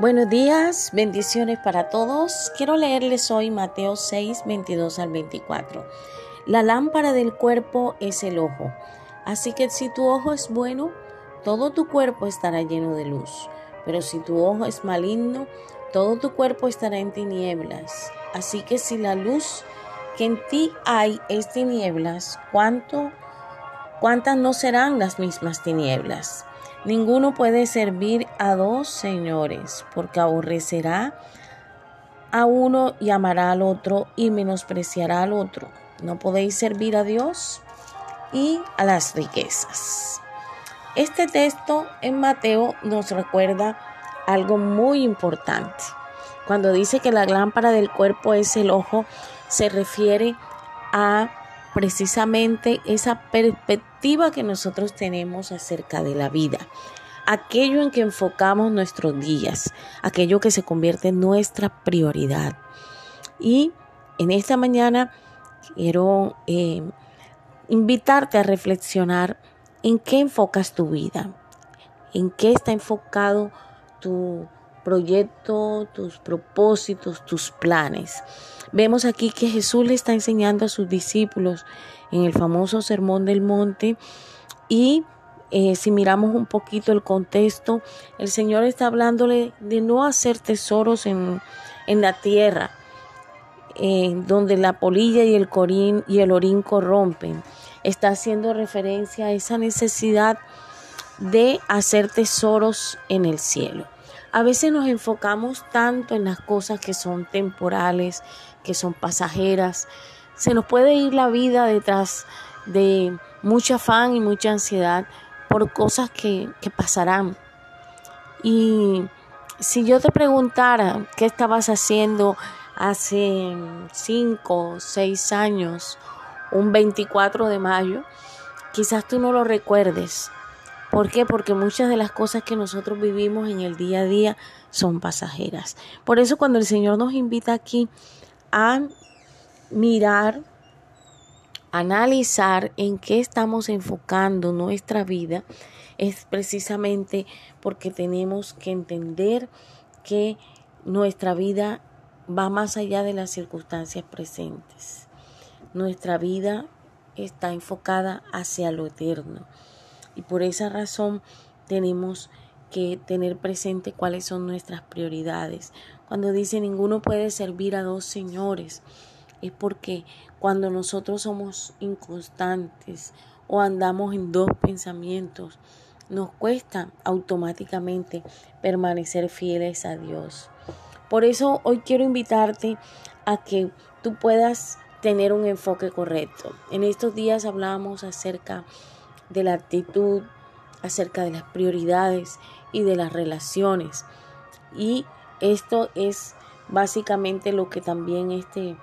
Buenos días, bendiciones para todos. Quiero leerles hoy Mateo 6, 22 al 24. La lámpara del cuerpo es el ojo. Así que si tu ojo es bueno, todo tu cuerpo estará lleno de luz. Pero si tu ojo es maligno, todo tu cuerpo estará en tinieblas. Así que si la luz que en ti hay es tinieblas, ¿cuánto, ¿cuántas no serán las mismas tinieblas? Ninguno puede servir a dos señores, porque aborrecerá a uno y amará al otro y menospreciará al otro. No podéis servir a Dios y a las riquezas. Este texto en Mateo nos recuerda algo muy importante. Cuando dice que la lámpara del cuerpo es el ojo, se refiere a precisamente esa perspectiva que nosotros tenemos acerca de la vida, aquello en que enfocamos nuestros días, aquello que se convierte en nuestra prioridad. Y en esta mañana quiero eh, invitarte a reflexionar en qué enfocas tu vida, en qué está enfocado tu proyecto, tus propósitos, tus planes. Vemos aquí que Jesús le está enseñando a sus discípulos en el famoso Sermón del Monte y eh, si miramos un poquito el contexto, el Señor está hablándole de no hacer tesoros en, la tierra, eh, donde la polilla y el corín y el orín corrompen. Está haciendo referencia a esa necesidad de hacer tesoros en el cielo. A veces nos enfocamos tanto en las cosas que son temporales, que son pasajeras. Se nos puede ir la vida detrás de mucho afán y mucha ansiedad por cosas que, que pasarán. Y si yo te preguntara qué estabas haciendo hace cinco o seis años, un 24 de mayo, quizás tú no lo recuerdes, ¿Por qué? Porque muchas de las cosas que nosotros vivimos en el día a día son pasajeras. Por eso cuando el Señor nos invita aquí a mirar, analizar en qué estamos enfocando nuestra vida, es precisamente porque tenemos que entender que nuestra vida va más allá de las circunstancias presentes. Nuestra vida está enfocada hacia lo eterno. Y por esa razón tenemos que tener presente cuáles son nuestras prioridades. Cuando dice ninguno puede servir a dos señores, es porque cuando nosotros somos inconstantes o andamos en dos pensamientos, nos cuesta automáticamente permanecer fieles a Dios. Por eso hoy quiero invitarte a que tú puedas tener un enfoque correcto. En estos días hablamos acerca de la actitud, acerca de las prioridades y de las relaciones. Y esto es básicamente lo que también este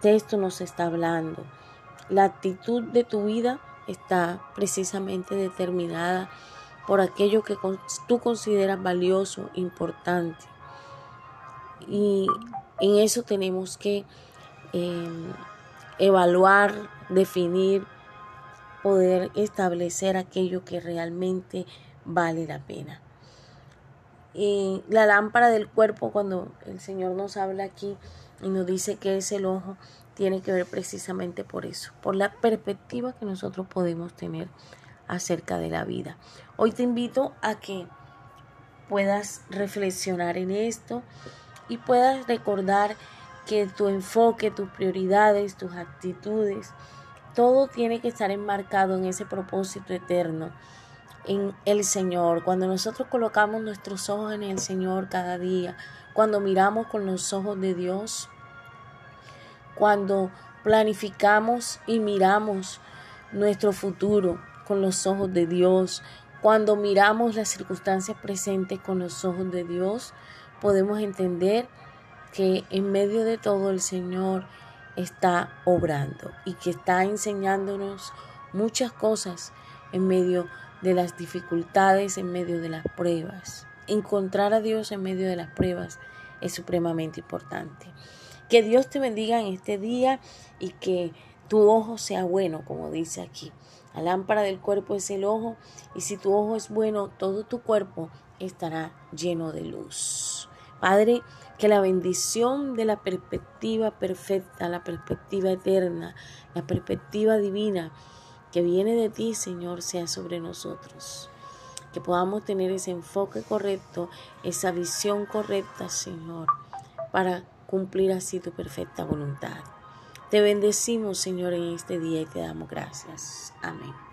texto nos está hablando. La actitud de tu vida está precisamente determinada por aquello que tú consideras valioso, importante. Y en eso tenemos que eh, evaluar, definir poder establecer aquello que realmente vale la pena. Y la lámpara del cuerpo, cuando el Señor nos habla aquí y nos dice que es el ojo, tiene que ver precisamente por eso, por la perspectiva que nosotros podemos tener acerca de la vida. Hoy te invito a que puedas reflexionar en esto y puedas recordar que tu enfoque, tus prioridades, tus actitudes, todo tiene que estar enmarcado en ese propósito eterno, en el Señor. Cuando nosotros colocamos nuestros ojos en el Señor cada día, cuando miramos con los ojos de Dios, cuando planificamos y miramos nuestro futuro con los ojos de Dios, cuando miramos las circunstancias presentes con los ojos de Dios, podemos entender que en medio de todo el Señor está obrando y que está enseñándonos muchas cosas en medio de las dificultades, en medio de las pruebas. Encontrar a Dios en medio de las pruebas es supremamente importante. Que Dios te bendiga en este día y que tu ojo sea bueno, como dice aquí. La lámpara del cuerpo es el ojo y si tu ojo es bueno, todo tu cuerpo estará lleno de luz. Padre, que la bendición de la perspectiva perfecta, la perspectiva eterna, la perspectiva divina que viene de ti, Señor, sea sobre nosotros. Que podamos tener ese enfoque correcto, esa visión correcta, Señor, para cumplir así tu perfecta voluntad. Te bendecimos, Señor, en este día y te damos gracias. Amén.